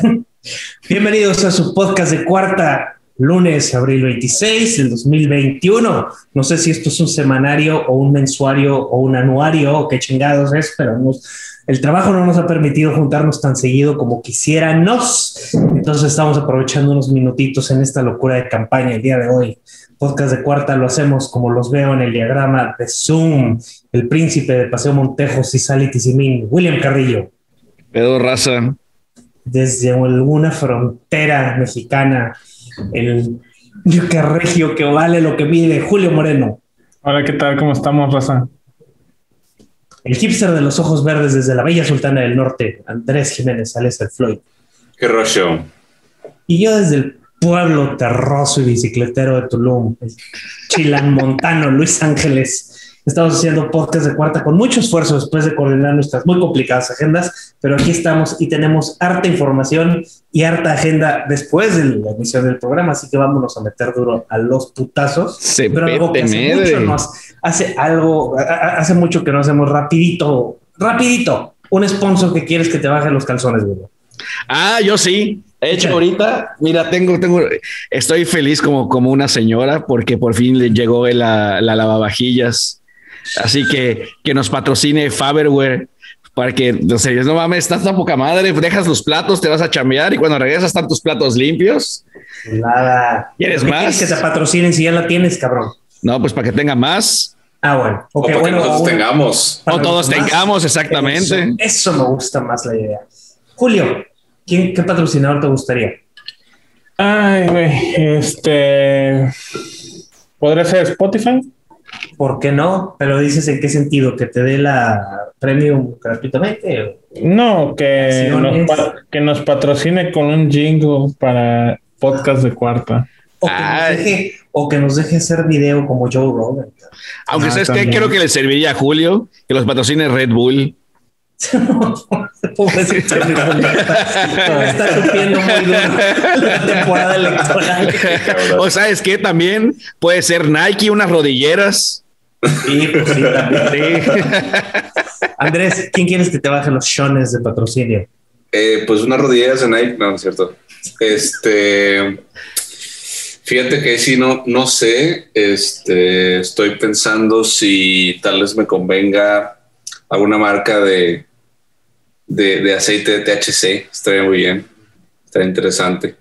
Bienvenidos a su podcast de cuarta, lunes, abril 26 del 2021. No sé si esto es un semanario o un mensuario o un anuario o qué chingados es, pero el trabajo no nos ha permitido juntarnos tan seguido como quisiéramos. Entonces estamos aprovechando unos minutitos en esta locura de campaña el día de hoy. Podcast de cuarta lo hacemos como los veo en el diagrama de Zoom. El príncipe de Paseo Montejo, Cisali Tizimín, William Carrillo. Pedro Raza. Desde alguna frontera mexicana, el que regio que vale lo que mide, Julio Moreno. Hola, ¿qué tal? ¿Cómo estamos, Raza? El hipster de los ojos verdes desde la bella Sultana del Norte, Andrés Jiménez, alias el Floyd. ¿Qué rollo? Y yo desde el pueblo terroso y bicicletero de Tulum, el chilán montano Luis Ángeles. Estamos haciendo podcast de cuarta con mucho esfuerzo después de coordinar nuestras muy complicadas agendas, pero aquí estamos y tenemos harta información y harta agenda después de la emisión del programa, así que vámonos a meter duro a los putazos. Se pero algo que hace mucho, nos hace algo, hace mucho que no hacemos rapidito, rapidito, un sponsor que quieres que te baje los calzones, güey. Ah, yo sí. He hecho ahorita, mira, tengo, tengo, estoy feliz como, como una señora porque por fin le llegó la, la lavavajillas. Así que que nos patrocine Faberware para que, no sé, no mames, estás tan poca madre, dejas los platos, te vas a chambear y cuando regresas están tus platos limpios. Nada. ¿Quieres más? que te patrocinen si ya la tienes, cabrón? No, pues para que tenga más. Ah, bueno. o para bueno, que todos bueno, tengamos. O todos tengamos, exactamente. Eso, eso me gusta más la idea. Julio, ¿quién, ¿qué patrocinador te gustaría? Ay, güey, este. ¿Podría ser Spotify? ¿Por qué no? Pero dices en qué sentido, que te dé la premium gratuitamente. No, que nos, que nos patrocine con un jingle para podcast de cuarta. O que, nos deje, o que nos deje hacer video como Joe Rogan. Aunque Ah, sabes que creo que le serviría a Julio que los patrocine Red Bull. Pobrecito, está sufriendo muy duro la temporada electoral. O sabes que también puede ser Nike, unas rodilleras. Sí, pues sí, también. Sí. Andrés, ¿quién quieres que te baje los shones de patrocinio? Eh, pues unas rodilleras de Nike, no, no es cierto. Este, fíjate que sí, no, no sé. Este, estoy pensando si tal vez me convenga alguna marca de, de, de aceite de THC. Estaría muy bien, estaría interesante.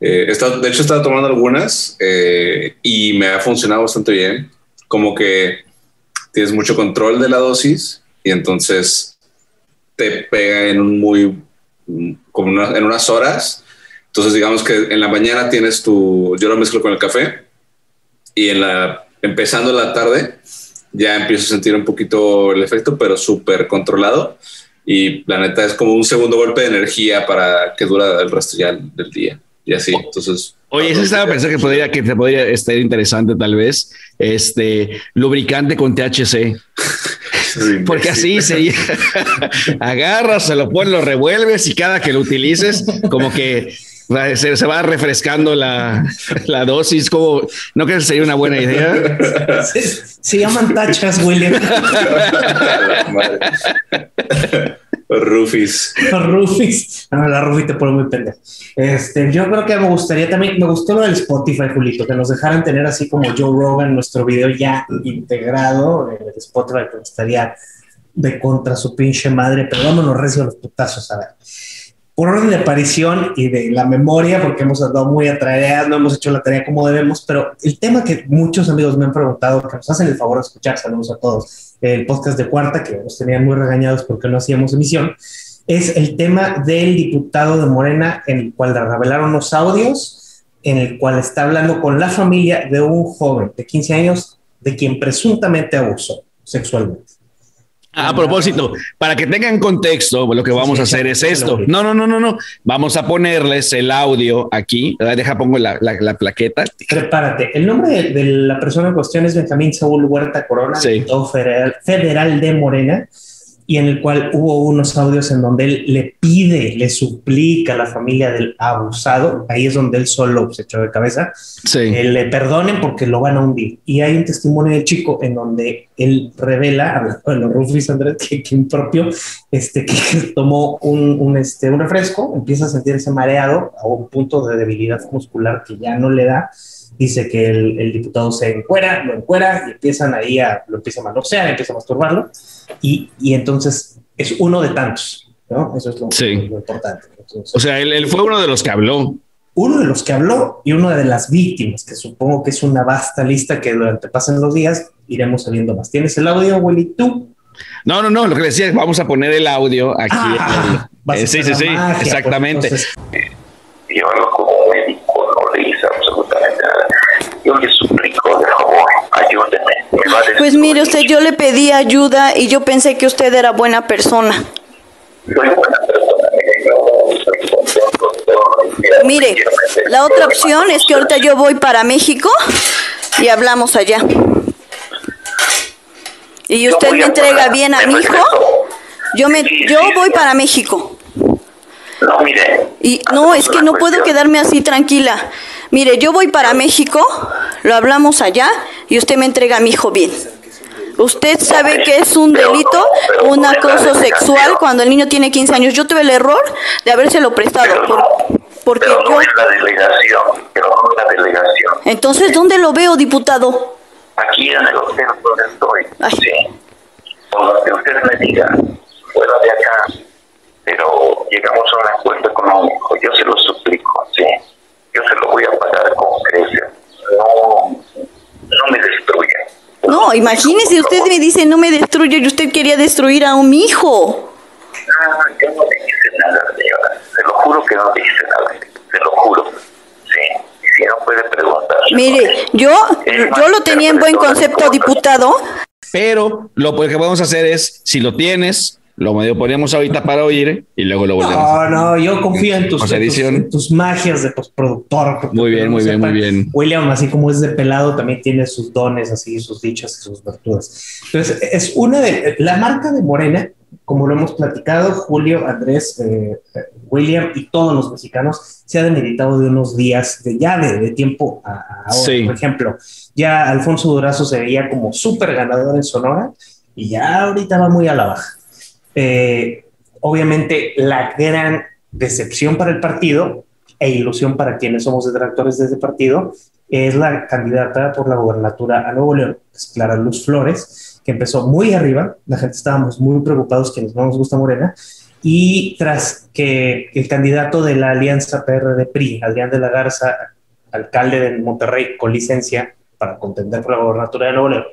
Eh, estado- de hecho, he estado tomando algunas eh, y me ha funcionado bastante bien. Como que tienes mucho control de la dosis y entonces te pega en un muy como en unas horas. Entonces, digamos que en la mañana tienes tu, yo lo mezclo con el café y en la, empezando la tarde ya empiezo a sentir un poquito el efecto, pero súper controlado. Y la neta es como un segundo golpe de energía para que dura el resto ya del día. Y así, entonces. Oye, eso estaba pensando que podría, que te podría estar interesante tal vez. Este lubricante con THC. Porque así sería. Agarras, se lo pones, lo revuelves y cada que lo utilices, como que se, se va refrescando la, la dosis. Como, ¿No crees que sería una buena idea? Se, se llaman tachas, William. Rufis. Rufis. No, la Rufis te pone muy pendejo. Este, yo creo que me gustaría también, me gustó lo del Spotify, Julito, que nos dejaran tener así como Joe Rogan nuestro video ya integrado en el Spotify, que estaría de contra su pinche madre, pero vámonos recio a los putazos, a ver. Por orden de aparición y de la memoria, porque hemos andado muy atraídas, no hemos hecho la tarea como debemos, pero el tema que muchos amigos me han preguntado, que nos hacen el favor de escuchar, saludos a todos, el podcast de cuarta, que nos tenían muy regañados porque no hacíamos emisión, es el tema del diputado de Morena, en el cual revelaron los audios, en el cual está hablando con la familia de un joven de 15 años de quien presuntamente abusó sexualmente. A propósito, para que tengan contexto, lo que vamos a hacer es esto. No, no, no, no, no. Vamos a ponerles el audio aquí. Deja, pongo la, la, la plaqueta. Prepárate. El nombre de, de, la persona en cuestión es Benjamín Saúl Huerta Corona, Sí. diputado federal, federal de Morena. Y en el cual hubo unos audios en donde él le pide, le suplica a la familia del abusado, ahí es donde él solo se echó de cabeza, Sí. eh, le perdonen porque lo van a hundir. Y hay un testimonio del chico en donde él revela, hablando de los Rufus Andrés, que, que impropio, este, que tomó un, un, este, un refresco, empieza a sentirse mareado a un punto de debilidad muscular que ya no le da. Dice que el, el diputado se encuera, lo encuera y empiezan ahí a, lo empieza a manosear, empieza a masturbarlo. Y, y entonces es uno de tantos, ¿no? Eso es lo, Sí. lo importante. Entonces, O sea, él, él fue uno de los que habló. uno de los que habló y una de las víctimas, que supongo que es una vasta lista que durante pasen los días iremos sabiendo más. ¿Tienes el audio, Willy? ¿Tú? No, no, no, lo que le decía es vamos a poner el audio aquí. Ah, vas a Eh, sí, sí, sí, magia, pues, exactamente. entonces, Yo como Pues mire usted, yo le pedí ayuda y yo pensé que usted era buena persona. Soy buena persona, mire, yo estoy contento de todo. Mire, la otra opción es que ahorita yo voy para México y hablamos allá. Y usted me entrega bien a mi hijo. Yo me, yo voy para México. No, mire. Y no, es que no puedo quedarme así tranquila. Mire, yo voy para México, lo hablamos allá y usted me entrega a mi hijo bien. Usted sabe que es un delito, un acoso sexual cuando el niño tiene 15 años. Yo tuve el error de habérselo prestado por- porque Pero yo... no es la delegación, pero no es la delegación. Entonces, ¿dónde lo veo, diputado? Aquí en el hotel donde estoy, Ay. sí. Por lo que usted me diga, fuera de acá, pero llegamos a un acuerdo económico, yo se lo suplico, sí. Yo se lo voy a pagar con creces. No, no me destruya. No, imagínese, usted me dice no me destruye y usted quería destruir a un hijo. Ah, yo no le hice nada, señora. Se lo juro que no le hice nada. Se lo juro. Sí. Si no puede preguntar. Mire, yo, yo lo tenía en buen concepto, diputado. Pero lo que podemos hacer es, si lo tienes, lo medio ponemos ahorita para oír y luego lo volvemos. No, no, yo confío en tus, en tus, en tus magias de postproductor. Muy bien, muy bien, muy bien. William, así como es de pelado, también tiene sus dones, así, sus dichos y sus virtudes. Entonces, es una de la marca de Morena, como lo hemos platicado, Julio, Andrés, eh, eh, William y todos los mexicanos, se ha demeritado de unos días, de, ya de, de tiempo a, a ahora. Sí. Por ejemplo, ya Alfonso Durazo se veía como súper ganador en Sonora y ya ahorita va muy a la baja. Eh, obviamente la gran decepción para el partido e ilusión para quienes somos detractores de ese partido es la candidata por la gobernatura a Nuevo León, es Clara Luz Flores, que empezó muy arriba, la gente estábamos muy preocupados quienes no nos gusta Morena, y tras que el candidato de la alianza PRD-PRI, Adrián de la Garza, alcalde de Monterrey con licencia para contender por la gobernatura de Nuevo León,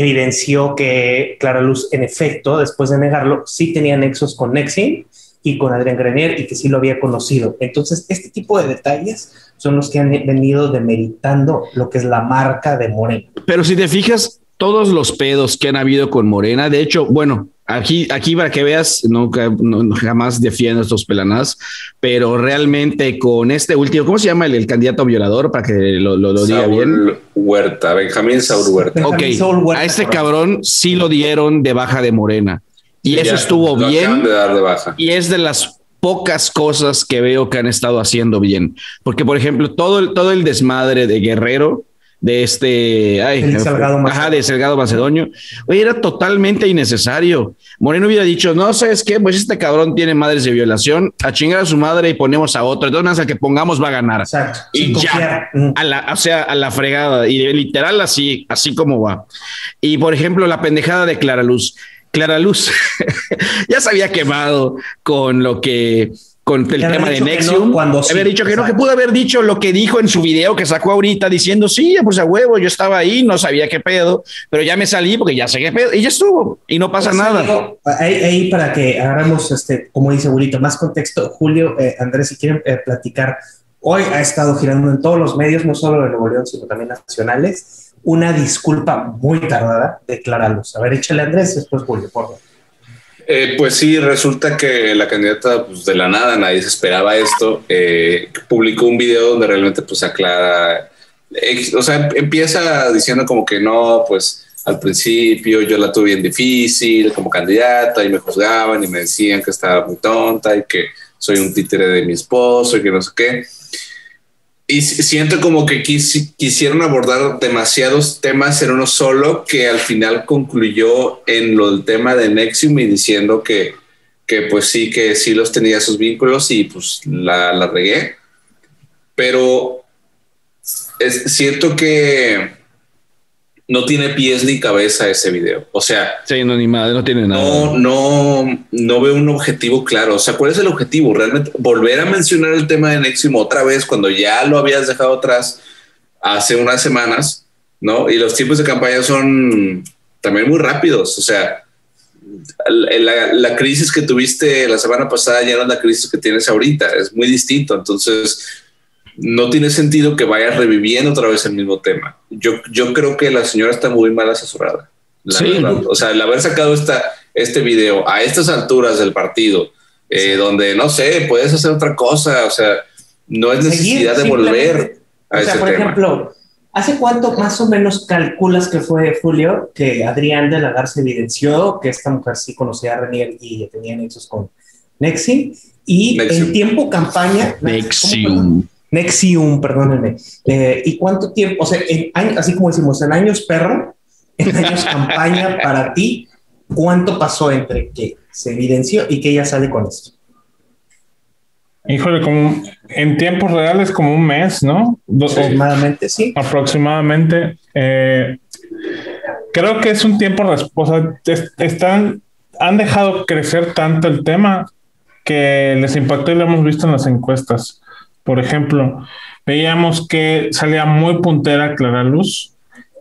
evidenció que Clara Luz, en efecto, después de negarlo, sí tenía nexos con Nexim y con Adrián Grenier y que sí lo había conocido. Entonces, este tipo de detalles son los que han venido demeritando lo que es la marca de Morena. Pero si te fijas, todos los pedos que han habido con Morena, de hecho, bueno, aquí, aquí para que veas, nunca, no, jamás defiendo estos pelanás, pero realmente con este último, ¿cómo se llama el, el candidato violador? Para que lo, lo, lo diga Saúl bien. Huerta, Benjamín Saúl Huerta. Ok, Saúl Huerta, a este cabrón sí lo dieron de baja de Morena. Y eso Ya, estuvo lo bien. acaban de dar de baja. Y es de las pocas cosas que veo que han estado haciendo bien. Porque, por ejemplo, todo el, todo el desmadre de Guerrero, de este. Ay, El Salgado ajá, Macedonio. de Salgado Macedonio, oye, era totalmente innecesario. Moreno hubiera dicho, no, ¿sabes qué? Pues este cabrón tiene madres de violación, a chingar a su madre y ponemos a otro. Entonces, al que pongamos va a ganar. Exacto. Y sin ya. Mm. a la, o sea, a la fregada, y literal así, así como va. Y por ejemplo, la pendejada de Clara Luz. Clara Luz ya se había quemado con lo que, con el tema de Nexium. no cuando sí, había dicho que no, que exacto. pudo haber dicho lo que dijo en su video que sacó ahorita diciendo, sí, pues a huevo, yo estaba ahí, no sabía qué pedo, pero ya me salí porque ya sé qué pedo, y ya estuvo, y no pasa Pues, nada. Ahí, ahí para que hagamos, este, como dice Burito, más contexto, Julio, eh, Andrés, si quieren eh, platicar, hoy ha estado girando en todos los medios, no solo de Nuevo León, sino también nacionales, una disculpa muy tardada de Clara Luz. A ver, échale Andrés, después Julio, por favor. Eh, pues sí, resulta que la candidata pues, de la nada, nadie se esperaba esto, eh, publicó un video donde realmente pues aclara, o sea, empieza diciendo como que no, pues al principio, yo la tuve bien difícil como candidata y me juzgaban y me decían que estaba muy tonta y que soy un títere de mi esposo y que no sé qué. Y siento como que quisieron abordar demasiados temas en uno solo que al final concluyó en lo del tema de Nexium y diciendo que, que pues sí, que sí los tenía sus vínculos y pues la, la regué. Pero es, siento que no tiene pies ni cabeza ese video. O sea, sí, no, ni madre, no tiene nada. No, no, no veo un objetivo claro. O sea, ¿cuál es el objetivo? Realmente volver a mencionar el tema de Nexium otra vez cuando ya lo habías dejado atrás hace unas semanas, ¿no? Y los tiempos de campaña son también muy rápidos. O sea, la, la crisis que tuviste la semana pasada ya no es la crisis que tienes ahorita. Es muy distinto. Entonces, no tiene sentido que vaya reviviendo otra vez el mismo tema. Yo, yo creo que la señora está muy mal asesorada. O sea, el haber sacado esta, este video a estas alturas del partido, eh, donde no sé, puedes hacer otra cosa, o sea, no es necesidad de volver a o sea, por ejemplo, ¿hace cuánto más o menos calculas que fue Julio que Adrián de la Garza evidenció que esta mujer sí conocía a Renier y tenía nexos con Nexi? Y en tiempo campaña. Nexium. Nexium, perdónenme. Eh, ¿Y cuánto tiempo? O sea, así como decimos, en años perro, en años campaña para ti, ¿cuánto pasó entre que se evidenció y que ella sale con esto? Híjole, como en tiempos reales como un mes, ¿no? aproximadamente, sí. Aproximadamente. Eh, creo que es un tiempo, o sea, están, han dejado crecer tanto el tema que les impactó y lo hemos visto en las encuestas. Por ejemplo, veíamos que salía muy puntera Clara Luz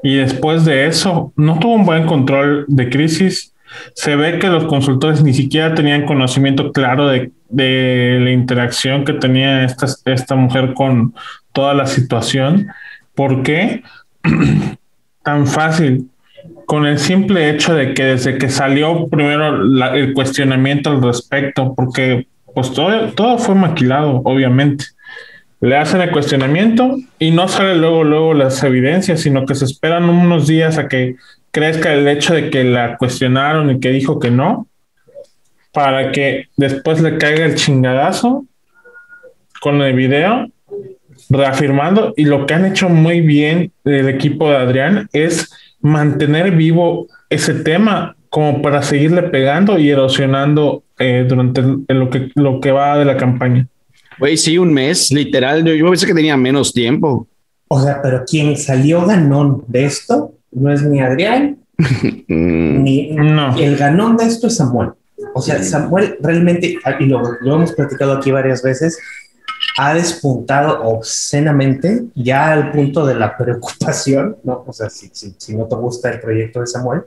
y después de eso no tuvo un buen control de crisis. Se ve que los consultores ni siquiera tenían conocimiento claro de, la interacción que tenía esta, esta mujer con toda la situación. ¿Por qué? Tan fácil con el simple hecho de que desde que salió primero el cuestionamiento al respecto, porque pues todo, todo fue maquilado, obviamente le hacen el cuestionamiento y no sale luego, luego las evidencias, sino que se esperan unos días a que crezca el hecho de que la cuestionaron y que dijo que no, para que después le caiga el chingadazo con el video, reafirmando, y lo que han hecho muy bien el equipo de Adrián es mantener vivo ese tema como para seguirle pegando y erosionando eh, durante lo, que, lo que va de la campaña. Güey, sí, un mes, literal. Yo, pensé que tenía menos tiempo. O sea, pero quien salió ganón de esto no es ni Adrián, ni no. el ganón de esto es Samuel. O sea, Samuel realmente, y lo, lo hemos platicado aquí varias veces, ha despuntado obscenamente ya al punto de la preocupación, ¿no? O sea, si, si, si, no te gusta el proyecto de Samuel,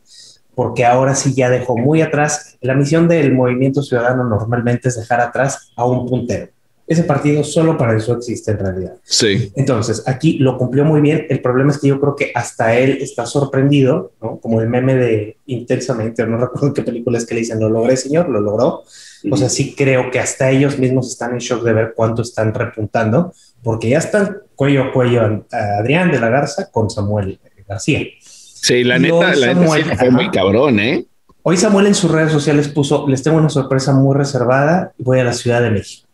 porque ahora sí ya dejó muy atrás. La misión del movimiento ciudadano normalmente es dejar atrás a un puntero. Ese partido solo para eso existe en realidad. Sí. Entonces, aquí lo cumplió muy bien. El problema es que yo creo que hasta él está sorprendido, ¿no? Como el meme de intensamente, no recuerdo qué película es que le dicen, lo logré, señor, lo logró. O sea, sí creo que hasta ellos mismos están en shock de ver cuánto están repuntando, porque ya están cuello a cuello a Adrián de la Garza con Samuel García. Sí, la neta, la neta fue muy cabrón, ¿eh? Hoy Samuel en sus redes sociales puso, les tengo una sorpresa muy reservada, voy a la Ciudad de México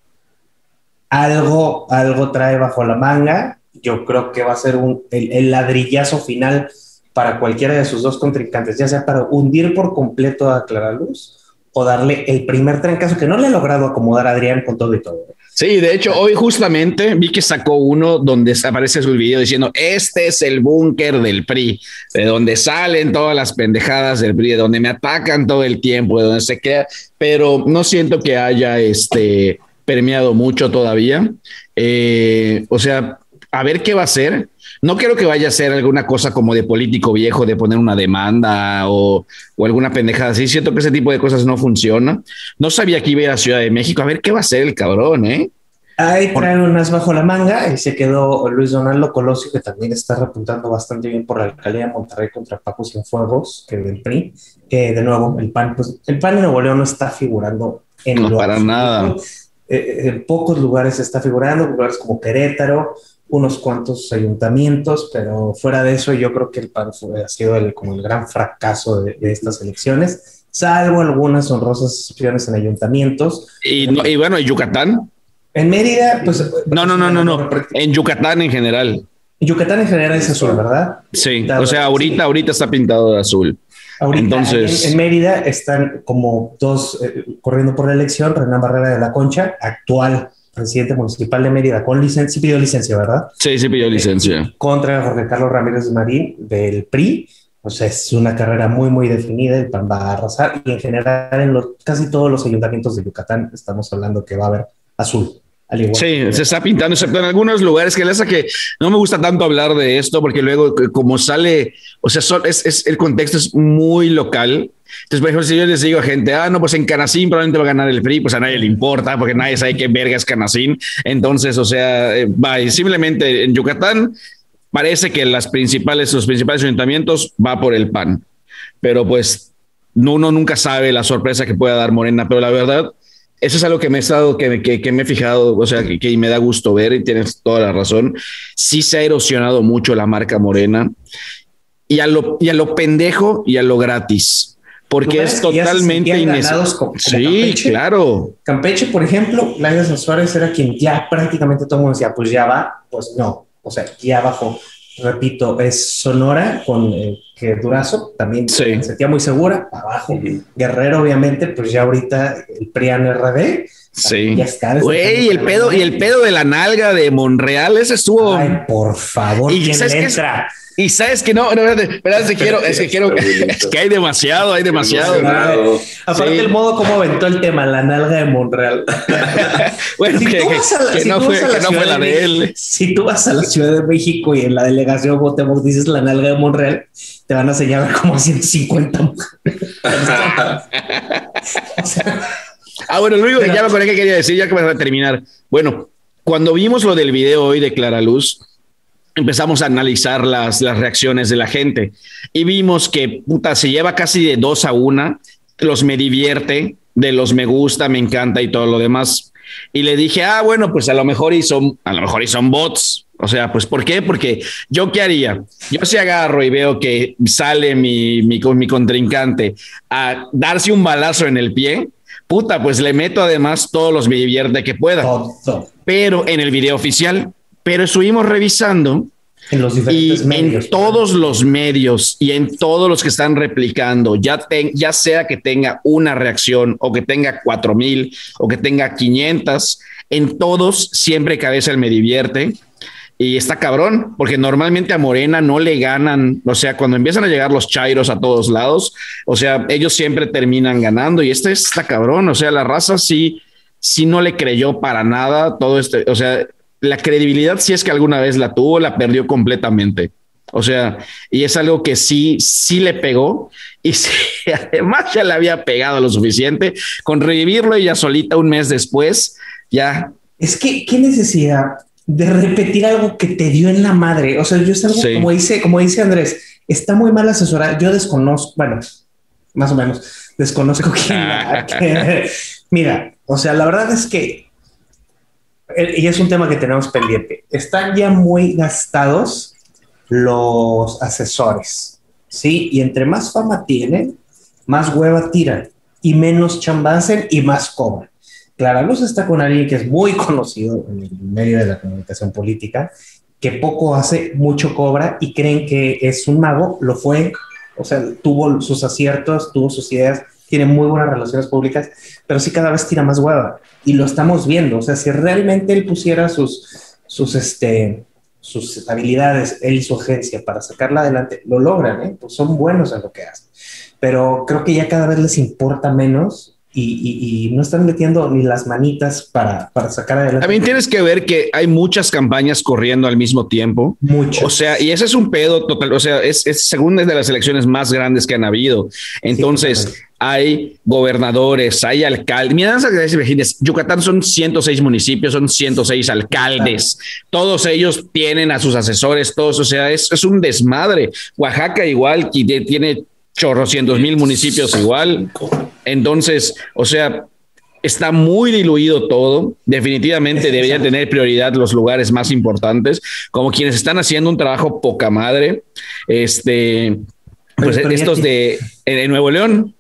algo, algo trae bajo la manga. Yo creo que va a ser un, el, ladrillazo final para cualquiera de sus dos contrincantes, ya sea para hundir por completo a Clara Luz o darle el primer trancazo que no le ha logrado acomodar a Adrián con todo y todo. Sí, de hecho, hoy justamente vi que sacó uno donde aparece su video diciendo: Este es el búnker del PRI, de donde salen todas las pendejadas del PRI, de donde me atacan todo el tiempo, de donde se queda. Pero no siento que haya este permeado mucho todavía. Eh, o sea, a ver qué va a ser. No quiero que vaya a ser alguna cosa como de político viejo, de poner una demanda o, alguna pendejada así. Siento que ese tipo de cosas no funciona. No sabía que iba a ir a Ciudad de México. A ver qué va a ser el cabrón, ¿eh? Ahí traen unas bajo la manga y se quedó Luis Donaldo Colosio, que también está repuntando bastante bien por la alcaldía de Monterrey contra Paco Cienfuegos, que del PRI. Que de nuevo, el PAN, pues el PAN de Nuevo León no está figurando en no, para nada. Eh, en pocos lugares está figurando, lugares como Querétaro, unos cuantos ayuntamientos, pero fuera de eso yo creo que el PAN ha sido el, como el gran fracaso de, estas elecciones, salvo algunas honrosas excepciones en ayuntamientos. Y, y bueno, en Yucatán. En Mérida, pues... No, no, no, no, no. En Yucatán en general. Yucatán en general es azul, ¿verdad? Sí, o sea, ahorita, ahorita está pintado de azul. Ahorita Entonces, en, Mérida están como dos eh, corriendo por la elección, Renan Barrera de la Concha, actual presidente municipal de Mérida, con licencia, sí pidió licencia, ¿verdad? Sí, sí pidió licencia. Eh, contra Jorge Carlos Ramírez Marín del PRI. O sea, es una carrera muy, muy definida, el PAN va a arrasar y en general en los, casi todos los ayuntamientos de Yucatán estamos hablando que va a haber azul sí, se está pintando, excepto en algunos lugares que les que no me gusta tanto hablar de esto porque luego como sale, o sea, es, es, el contexto es muy local. Entonces, por ejemplo, si yo les digo a gente, ah, no, pues en Canacín probablemente va a ganar el PRI, pues a nadie le importa porque nadie sabe qué verga es Canacín. Entonces, o sea, eh, va, simplemente en Yucatán parece que las principales, los principales ayuntamientos va por el PAN. Pero pues uno nunca sabe la sorpresa que pueda dar Morena, pero la verdad eso es algo que me he estado, que, que, me he fijado, o sea, que, me da gusto ver y tienes toda la razón. Sí se ha erosionado mucho la marca Morena y a lo, y a lo pendejo y a lo gratis. Porque es totalmente innecesario. Sí, claro. Campeche, por ejemplo, Laida Suárez era quien ya prácticamente todo el mundo decía, pues ya va, pues no, o sea, ya bajó. Repito, es Sonora con eh, que Durazo también se sentía muy segura, abajo. Guerrero, obviamente, pues ya ahorita el Prian RD. Sí. Ya está. Güey, el pedo, y el pedo de la nalga de Monreal, ese estuvo. Ay, por favor, y ¿quién le entra? Y sabes que no, no, espérate, quiero, es que quiero, es que hay demasiado, hay demasiado. Aparte el modo como aventó el tema, la nalga de Monreal. bueno, que, no, fue, la de él. Si tú vas a la Ciudad de México y en la delegación votemos dices la nalga de Monreal, te van a señalar como 150 ah, bueno, lo único que ya me acordé que quería decir, ya que vamos a terminar. Bueno, cuando vimos lo del video hoy de Clara Luz, empezamos a analizar las, las reacciones de la gente y vimos que puta, se lleva casi de dos a una, los me divierte, de los me gusta, me encanta y todo lo demás. Y le dije, ah, bueno, pues a lo mejor y son, a lo mejor y son bots. O sea, pues ¿por qué? Porque yo qué haría? Yo si agarro y veo que sale mi, mi, mi contrincante a darse un balazo en el pie, puta, pues le meto además todos los divierte que pueda. Pero en el video oficial, pero estuvimos revisando en los diferentes y en todos los medios y en todos los que están replicando, ya, ya sea que tenga una reacción o que tenga cuatro mil o que tenga 500, en todos siempre cabeza el me divierte. Y está cabrón, porque normalmente a Morena no le ganan, o sea, cuando empiezan a llegar los chairos a todos lados, o sea, ellos siempre terminan ganando y este está cabrón, o sea, la raza sí, sí no le creyó para nada todo este, o sea, la credibilidad, si es que alguna vez la tuvo, la perdió completamente. O sea, y es algo que sí, sí le pegó y sí, además ya le había pegado lo suficiente con revivirlo ya solita un mes después, ya. Es que, ¿qué necesidad de repetir algo que te dio en la madre? O sea, yo es algo como dice, como dice Andrés, está muy mal asesorada. Yo desconozco, bueno, más o menos, desconozco quién. mira, o sea, la verdad es que eh, y es un tema que tenemos pendiente. Están ya muy gastados los asesores, ¿sí? Y entre más fama tienen, más hueva tiran y menos chambacen y más cobran. Clara Luz está con alguien que es muy conocido en el medio de la comunicación política, que poco hace, mucho cobra y creen que es un mago, lo fue, o sea, tuvo sus aciertos, tuvo sus ideas, tiene muy buenas relaciones públicas, pero sí cada vez tira más hueva y lo estamos viendo. O sea, si realmente él pusiera sus, sus, este, sus habilidades, él y su agencia para sacarla adelante, lo logran, ¿eh? pues son buenos en lo que hacen. Pero creo que ya cada vez les importa menos y, no están metiendo ni las manitas para, para sacar adelante. También tienes que ver que hay muchas campañas corriendo al mismo tiempo. Muchas. O sea, y ese es un pedo total. O sea, es, es según de las elecciones más grandes que han habido. Entonces, hay gobernadores, hay alcaldes. Mira, Yucatán son 106 municipios, son 106 alcaldes. Todos ellos tienen a sus asesores, todos. O sea, es, es un desmadre. Oaxaca igual, tiene chorrocientos mil municipios igual. Entonces, o sea, está muy diluido todo. Definitivamente debería tener prioridad los lugares más importantes, como quienes están haciendo un trabajo poca madre. Este, pues estos de en Nuevo León,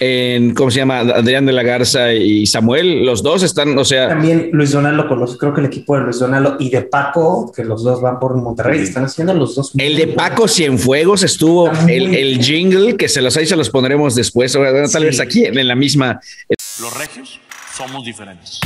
en, ¿cómo se llama? Adrián de la Garza y Samuel, los dos están, o sea... También Luis Donaldo, con los, creo que el equipo de Luis Donaldo y de Paco, que los dos van por Monterrey, están haciendo los dos. El de Paco Cienfuegos estuvo, el, el, jingle, que se los ahí se los pondremos después, tal vez aquí en la misma... Los regios somos diferentes.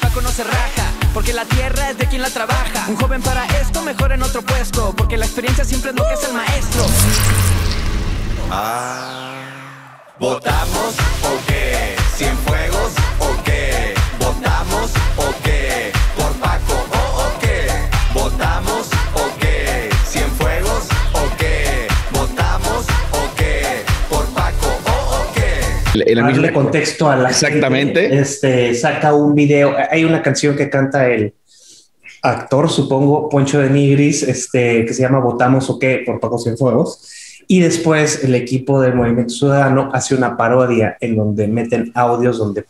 Paco no se raja, porque la tierra es de quien la trabaja. Un joven para esto mejor en otro puesto, porque la experiencia siempre es lo que es el maestro. Ah, ¿votamos o qué? ¿Cien fuegos En la darle misma- contexto a la Exactamente. gente, este saca un video. Hay una canción que canta el actor, supongo, Poncho de Nigris, este, que se llama Votamos o qué por Paco Cienfuegos. Y después el equipo del Movimiento Ciudadano hace una parodia en donde meten audios donde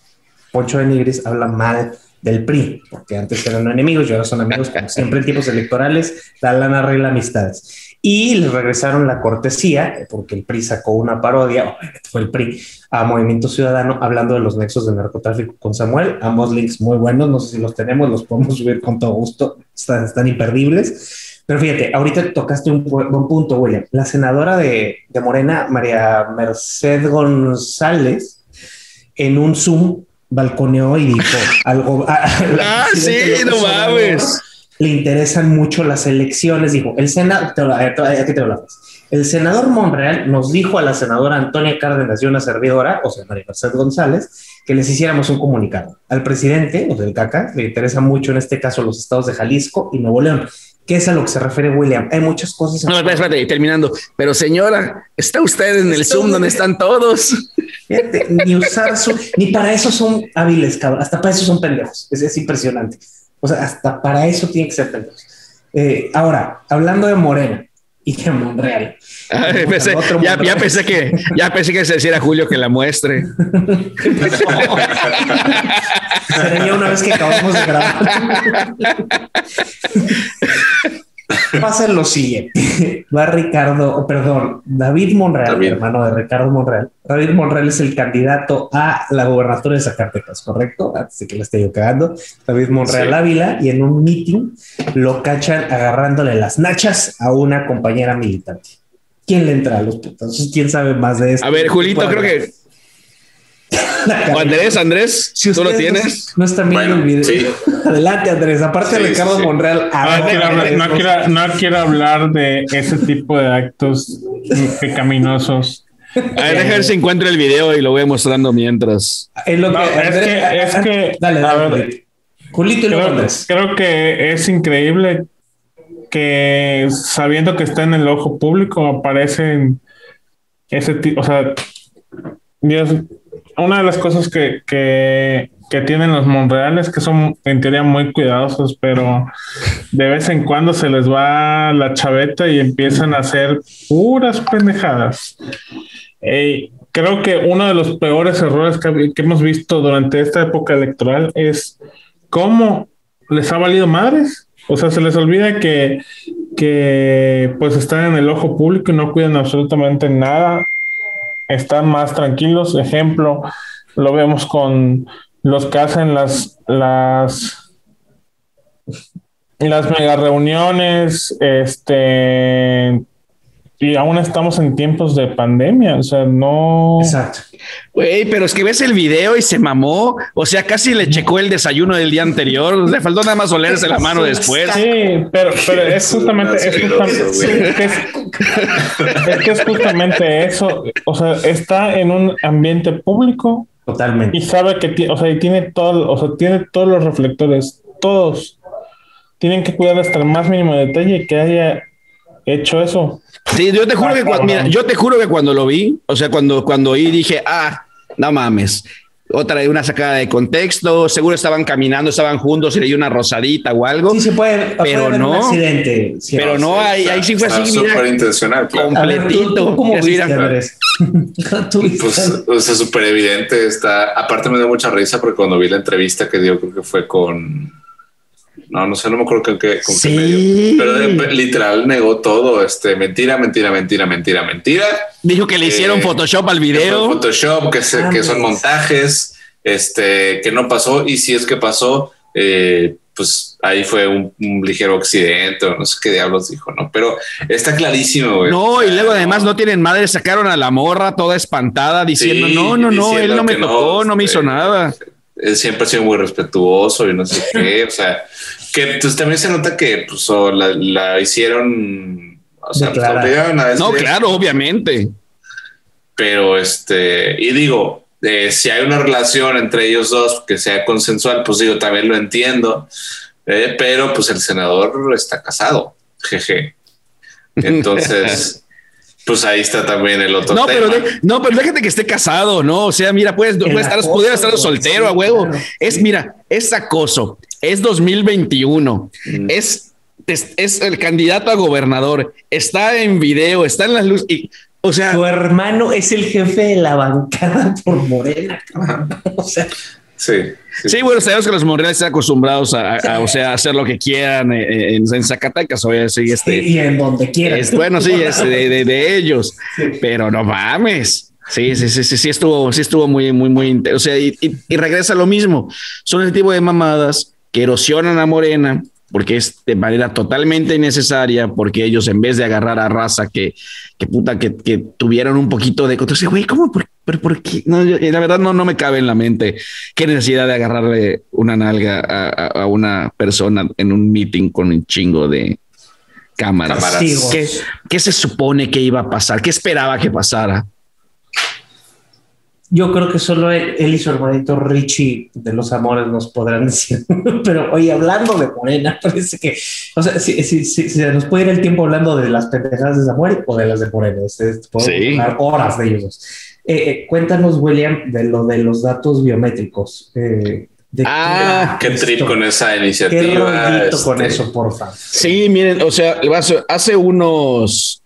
Poncho de Nigris habla mal del PRI, porque antes eran enemigos y ahora son amigos, como siempre en tiempos electorales, la lana arregla amistades. Y les regresaron la cortesía, porque el PRI sacó una parodia, fue el PRI, a Movimiento Ciudadano hablando de los nexos de narcotráfico con Samuel. Ambos links muy buenos, no sé si los tenemos, los podemos subir con todo gusto, están, están imperdibles. Pero fíjate, ahorita tocaste un buen punto, William. La senadora de, de Morena, María Merced González, en un Zoom balconeó y dijo algo. a- Ah, sí, no mames. Le interesan mucho las elecciones. Dijo el Senado. te lo- te- Aquí te lo hablas. El senador Monreal nos dijo a la senadora Antonia Cárdenas y una servidora, o sea, María Merced González, que les hiciéramos un comunicado. Al presidente, o del CACA, le interesa mucho en este caso los estados de Jalisco y Nuevo León. ¿Qué es a lo que se refiere William? Hay muchas cosas. No, espérate, espérate, terminando. Pero señora, ¿está usted en el Zoom donde están todos? Fíjate, ni usar su, ni para eso son hábiles, cabrón. Hasta para eso son pendejos. Es, es impresionante. O sea, hasta para eso tienen que ser pendejos. Eh, ahora, hablando de Morena y de Monreal. Ah, pensé- ya, pensé que ya pensé que se decía a Julio que la muestre. Será ya una vez que acabamos de grabar. Pasa lo siguiente. Va Ricardo, oh, perdón, David Monreal, hermano de Ricardo Monreal. David Monreal es el candidato a la gobernatura de Zacatecas, ¿correcto? Antes de que la esté yo cagando. David Monreal Sí. Ávila y en un meeting lo cachan agarrándole las nachas a una compañera militante. ¿Quién le entra a los putos? ¿Quién sabe más de esto? A ver, Julito, creo que Andrés, Andrés, si tú lo tienes. No, no están viendo Bueno, el video. sí. Adelante, Andrés. Aparte Sí, de Ricardo sí, sí. Monreal, No quiero, hablar, no, quiero, no quiero hablar de ese tipo de actos pecaminosos. A ver, déjame ver si encuentro el video y lo voy mostrando mientras. Es lo que, es Andrés- que- es que- Dale, a dale. ver. Julito. Y Creo, Andrés. creo que es increíble que sabiendo que está en el ojo público aparecen ese tipo, o sea, Dios, una de las cosas que, que, que tienen los Monreales que son en teoría muy cuidadosos, pero de vez en cuando se les va la chaveta y empiezan a hacer puras pendejadas. Eh, creo que uno de los peores errores que, que hemos visto durante esta época electoral es cómo les ha valido madres. O sea, se les olvida que, que pues están en el ojo público y no cuidan absolutamente nada. Están más tranquilos. Ejemplo, lo vemos con los que hacen las, las, las mega reuniones, este, y aún estamos en tiempos de pandemia, o sea, no... Exacto. Güey, pero es que ves el video y se mamó. O sea, casi le checó el desayuno del día anterior. Le faltó nada más olerse la mano después. Sí, pero, pero es justamente, es, justamente- es que es- es que es justamente eso. O sea, está en un ambiente público Totalmente. Y sabe que tiene, o sea, y tiene todo, o sea, tiene todos los reflectores, todos tienen que cuidar hasta el más mínimo detalle que haya hecho eso. Sí, yo te juro que cuando, mira, yo te juro que cuando lo vi, o sea, cuando, cuando oí dije, ah, no mames. Otra de una sacada de contexto, seguro estaban caminando, estaban juntos y le dio una rosadita o algo. Sí, se puede, pero puede haber no. un accidente. Sí, pero no, ahí, ahí sí fue así, mira, súper intencional, claro. Ver, ¿tú- completito. tú ¿Cómo Así, viste, mira. Andrés? ¿Tú viste? Pues, o sea, súper evidente está. Aparte me dio mucha risa porque cuando vi la entrevista que dio, creo que fue con. No, no sé, no me acuerdo con qué, con qué medio. Pero de- literal negó todo. Este, mentira, mentira, mentira, mentira, mentira. Dijo que le hicieron Eh, Photoshop al Que video. Photoshop, que, se- que son montajes, este, que no pasó. Y si es que pasó, eh, pues ahí fue un, un ligero accidente o no sé qué diablos dijo, ¿no? Pero está clarísimo, güey. No, y luego además no tienen madre, sacaron a la morra toda espantada diciendo, Sí, no, no, no, diciendo él no me no, tocó, no me este, hizo nada. Él siempre ha sido muy respetuoso y no sé qué, o sea, que pues, también se nota que pues, o la, la hicieron, o sea, pues, Declarar. obligaron a No, claro, obviamente. pero este, y digo, eh, si hay una relación entre ellos dos que sea consensual, pues digo, también lo entiendo, eh, pero pues el senador está casado, jeje. Entonces, pues ahí está también el otro No, tema. pero, de- no, pero déjate que esté casado, ¿no? O sea, mira, puedes, puede estar, acoso, pudiera estar soltero sí, a huevo. claro. Es, mira, es acoso, es 2021, Mm. es, es, es el candidato a gobernador, está en video, está en las luces, y, o sea, Tu hermano es el jefe de la bancada por Morena. cabrón. O sea, Sí, sí. Sí, bueno, sabemos que los monreales están acostumbrados a, a- a, o sea, hacer lo que quieran eh, en, en Zacatecas, o sea, sí, este, y en donde quiera. es, bueno, sí, es de, de- de ellos, pero no mames. Sí, sí, sí, sí, sí estuvo, sí estuvo muy, muy, muy, o sea, y, y- y regresa lo mismo. Son el tipo de mamadas que erosionan a Morena porque es de manera totalmente innecesaria, porque ellos en vez de agarrar a raza que, que puta, que, que tuvieron un poquito de... Entonces, güey, ¿cómo? ¿Por, pero por qué? No, yo- la verdad no, no me cabe en la mente qué necesidad de agarrarle una nalga a, a- a una persona en un meeting con un chingo de cámaras. ¿Qué, qué se supone que iba a pasar? ¿Qué esperaba que pasara? Yo creo que solo él, él y su hermanito Richie de los amores nos podrán decir. Pero oye, hablando de Morena, parece que, o sea, si, si, si- si se nos puede ir el tiempo hablando de las pendejadas de Samuel o de las de Morena. Podemos Sí. hablar horas de ellos. Eh, eh, cuéntanos, William, de lo de los datos biométricos. Eh, de Ah, Qué trip esto? con esa Qué iniciativa. con este, eso, porfa. Sí, miren, o sea, hace, hace unos.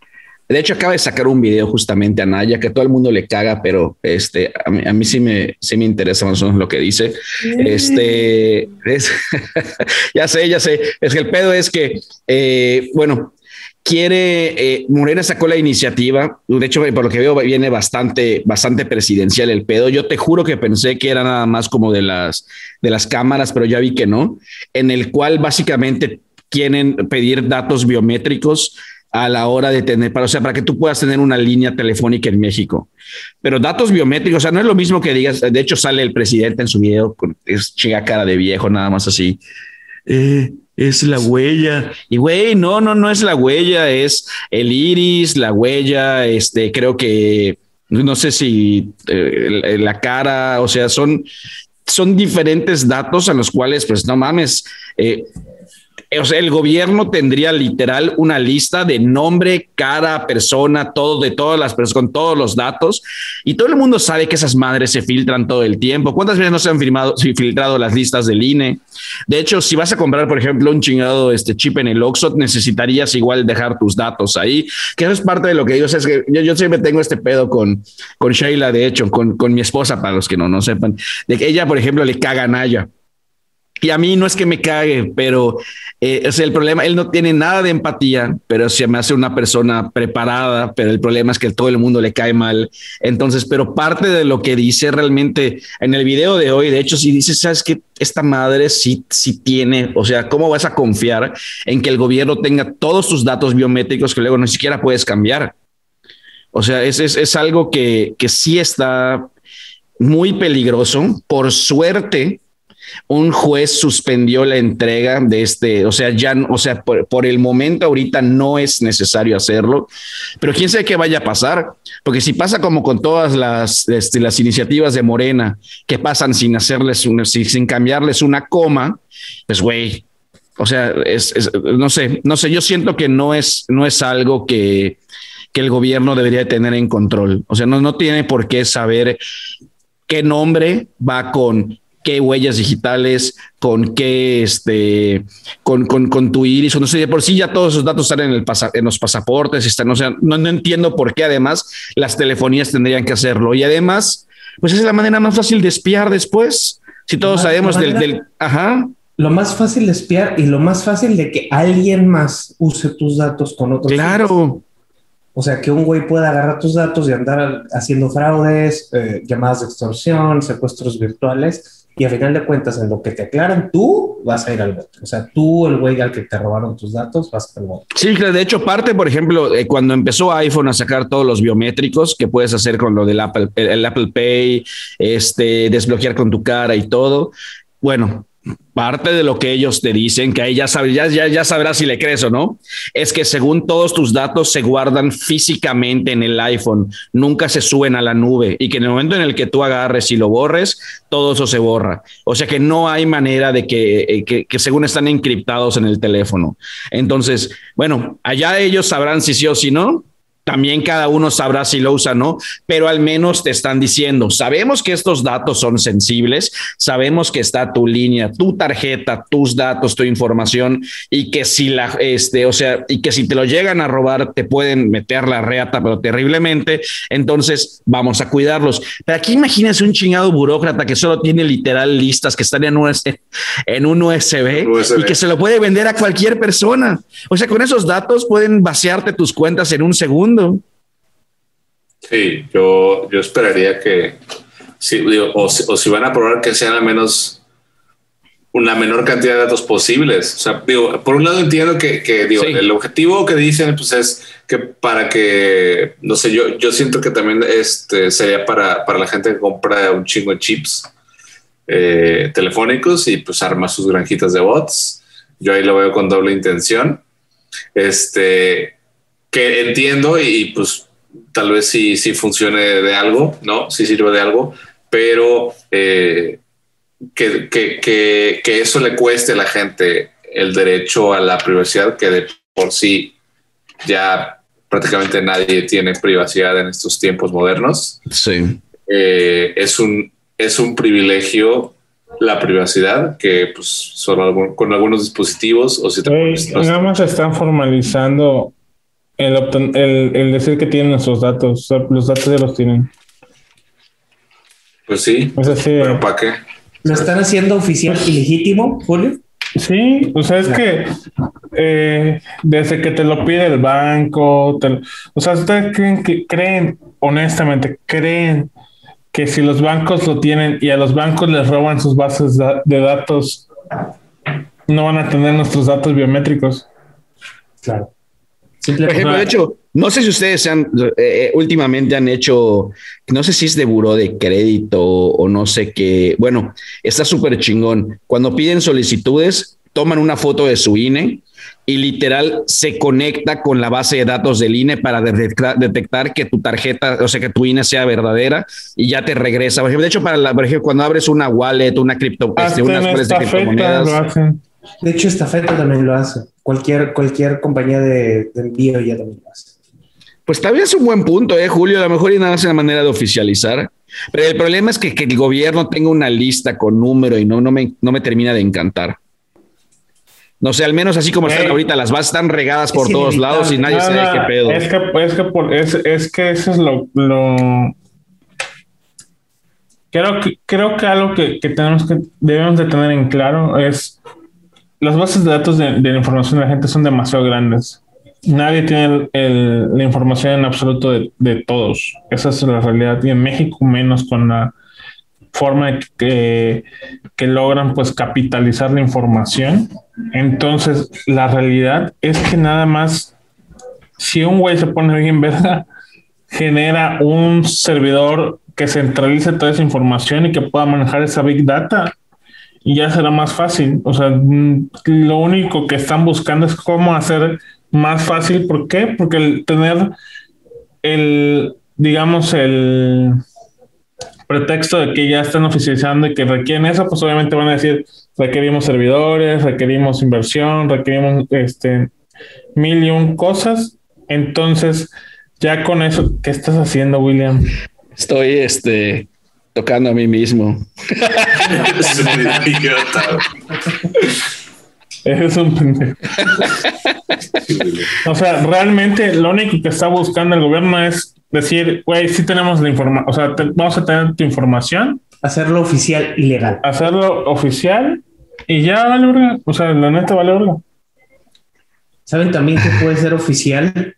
De hecho, acaba de sacar un video justamente a Naya que a todo el mundo le caga, pero este, a mí, a mí sí, me, sí me interesa más o menos lo que dice. Este, es- ya sé, ya sé. Es que el pedo es que, eh, bueno, quiere, eh, Morena sacó la iniciativa. De hecho, por lo que veo, viene bastante, bastante presidencial el pedo. Yo te juro que pensé que era nada más como de las, de las cámaras, pero ya vi que no. En el cual básicamente quieren pedir datos biométricos a la hora de tener, para, o sea, para que tú puedas tener una línea telefónica en México. Pero datos biométricos, o sea, no es lo mismo que digas, de hecho sale el presidente en su video con es chinga cara de viejo, nada más así. Eh, es la huella. Y güey, no, no, no es la huella, es el iris, la huella, este, creo que, no sé si eh, la cara, o sea, son, son diferentes datos a los cuales, pues no mames, eh, o sea, el gobierno tendría literal una lista de nombre, cara, persona, todo de todas las personas con todos los datos y todo el mundo sabe que esas madres se filtran todo el tiempo. ¿Cuántas veces no se han firmado, filtrado las listas del INE? De hecho, si vas a comprar, por ejemplo, un chingado este chip en el Oxxo, necesitarías igual dejar tus datos ahí, que eso es parte de lo que digo. Es que yo, yo siempre tengo este pedo con, con Sheila, de hecho, con, con mi esposa, para los que no, no sepan, de que ella, por ejemplo, le caga a Naya. Y a mí no es que me cague, pero eh, o sea, el problema, él no tiene nada de empatía, pero se me hace una persona preparada, pero el problema es que todo el mundo le cae mal. Entonces, pero parte de lo que dice realmente en el video de hoy, de hecho, si dices, sabes que esta madre sí, sí tiene, o sea, ¿cómo vas a confiar en que el gobierno tenga todos tus datos biométricos que luego ni siquiera puedes cambiar? O sea, es, es, es algo que, que sí está muy peligroso. Por suerte, un juez suspendió la entrega de este, o sea, ya, o sea, por, el momento ahorita no es necesario hacerlo, pero quién sabe qué vaya a pasar, porque si pasa como con todas las, este, iniciativas de Morena, que pasan sin hacerles, una, sin cambiarles una coma, pues güey, o sea, es, es, no sé, no sé, yo siento que no es, no es algo que, que el gobierno debería tener en control. O sea, no, no tiene por qué saber qué nombre va con qué huellas digitales, con qué, este, con, con, con tu iris, o no sé, de por sí ya todos esos datos están en, el pasa, en los pasaportes, están, o sea, no, no entiendo por qué además las telefonías tendrían que hacerlo. Y además, pues es la manera más fácil de espiar después. Si todos La sabemos manera- del, ajá, Lo más fácil de espiar y lo más fácil de que alguien más use tus datos con otros. claro. O sea, que un güey pueda agarrar tus datos y andar haciendo fraudes, eh, llamadas de extorsión, secuestros virtuales, y a final de cuentas, en lo que te aclaran, tú vas a ir al bote. O sea, tú, el güey al que te robaron tus datos, vas al bote. Sí, de hecho, parte, por ejemplo, eh, cuando empezó iPhone a sacar todos los biométricos que puedes hacer con lo del Apple, el Apple Pay, este, desbloquear con tu cara y todo. Bueno, parte de lo que ellos te dicen, que ahí ya, sabes, ya, ya, ya sabrás si le crees o no, es que según todos tus datos se guardan físicamente en el iPhone, nunca se suben a la nube y que en el momento en el que tú agarres y lo borres, todo eso se borra. O sea que no hay manera de que, eh, que, que según están encriptados en el teléfono. Entonces, bueno, allá ellos sabrán si sí o si no. También cada uno sabrá si lo usa o no, pero al menos te están diciendo, sabemos que estos datos son sensibles, sabemos que está tu línea, tu tarjeta, tus datos, tu información y que si la, este, o sea, y que si te lo llegan a robar te pueden meter la reata, pero terriblemente, entonces vamos a cuidarlos. Pero aquí imagínense un chingado burócrata que solo tiene literal listas que están en un, en un USB, USB. y que se lo puede vender a cualquier persona. O sea, con esos datos pueden vaciarte tus cuentas en un segundo. Sí, yo, yo esperaría que, sí, digo, o, si- o si van a probar que sean al menos una menor cantidad de datos posibles. O sea, digo, por un lado entiendo que, que, digo, Sí. el objetivo que dicen pues es que para que, no sé, yo, yo siento que también este sería para, para la gente que compra un chingo de chips eh, telefónicos y pues arma sus granjitas de bots. Yo ahí lo veo con doble intención. Este, que entiendo y, pues tal vez sí, sí funcione de algo, ¿no? Sí sirve de algo, pero eh, que, que, que, que eso le cueste a la gente el derecho a la privacidad, que de por sí ya prácticamente nadie tiene privacidad en estos tiempos modernos. Sí. Eh, es, un, es un privilegio la privacidad que pues solo algún- con algunos dispositivos o si te Güey, pones- no nada más están formalizando el, el, el decir que tienen nuestros datos. Los datos ya los tienen. pues sí, Es así. pero ¿para qué? ¿Lo están haciendo oficial y legítimo, Julio? Sí, o sea, es que eh, desde que te lo pide el banco, te lo- o sea, ustedes creen que creen, honestamente, creen que si los bancos lo tienen y a los bancos les roban sus bases de datos, no van a tener nuestros datos biométricos. Claro. Por ejemplo, de hecho, no sé si ustedes han, eh, eh, últimamente han hecho, no sé si es de buró de crédito o no sé qué. Bueno, está súper chingón. Cuando piden solicitudes, toman una foto de su INE y literal se conecta con la base de datos del INE para detectar, detectar que tu tarjeta, o sea, que tu INE sea verdadera y ya te regresa. Por ejemplo, de hecho, para la, por ejemplo, cuando abres una wallet, una cripto, este, unas de criptomonedas. De hecho, esta feta también lo hace. Cualquier, cualquier compañía de, de envío ya también lo hace. Pues también es un buen punto, ¿eh, Julio? A lo mejor y nada más una manera de oficializar. Pero el problema es que, que el gobierno tenga una lista con número y no, no, me, no me termina de encantar. No sé, al menos así como están ahorita, las bases están regadas por todos lados y nadie sabe qué pedo. Es que, es que, por- es, es que eso es lo, lo- creo que creo que algo que, que tenemos que debemos de tener en claro es las bases de datos de, la información de la gente son demasiado grandes. Nadie tiene la información en absoluto de, todos. Esa es la realidad. Y en México menos con la forma que, que logran pues capitalizar la información. Entonces, la realidad es que nada más si un güey se pone bien verga, genera un servidor que centralice toda esa información y que pueda manejar esa big data. Y ya será más fácil. O sea, mm, lo único que están buscando es cómo hacer más fácil. ¿Por qué? Porque el tener el, digamos, el pretexto de que ya están oficializando y que requieren eso, pues obviamente van a decir, requerimos servidores, requerimos inversión, requerimos este mil y un cosas. Entonces, ya con eso, ¿qué estás haciendo, William? Estoy este tocando a mí mismo. Es un idiota. Eres un pendejo. O sea, realmente lo único que está buscando el gobierno es decir, güey, sí tenemos la información, o sea, te- vamos a tener tu información, Hacerlo oficial y legal. hacerlo oficial y ya vale. O sea, la neta vale. ¿Saben también que puede ser oficial?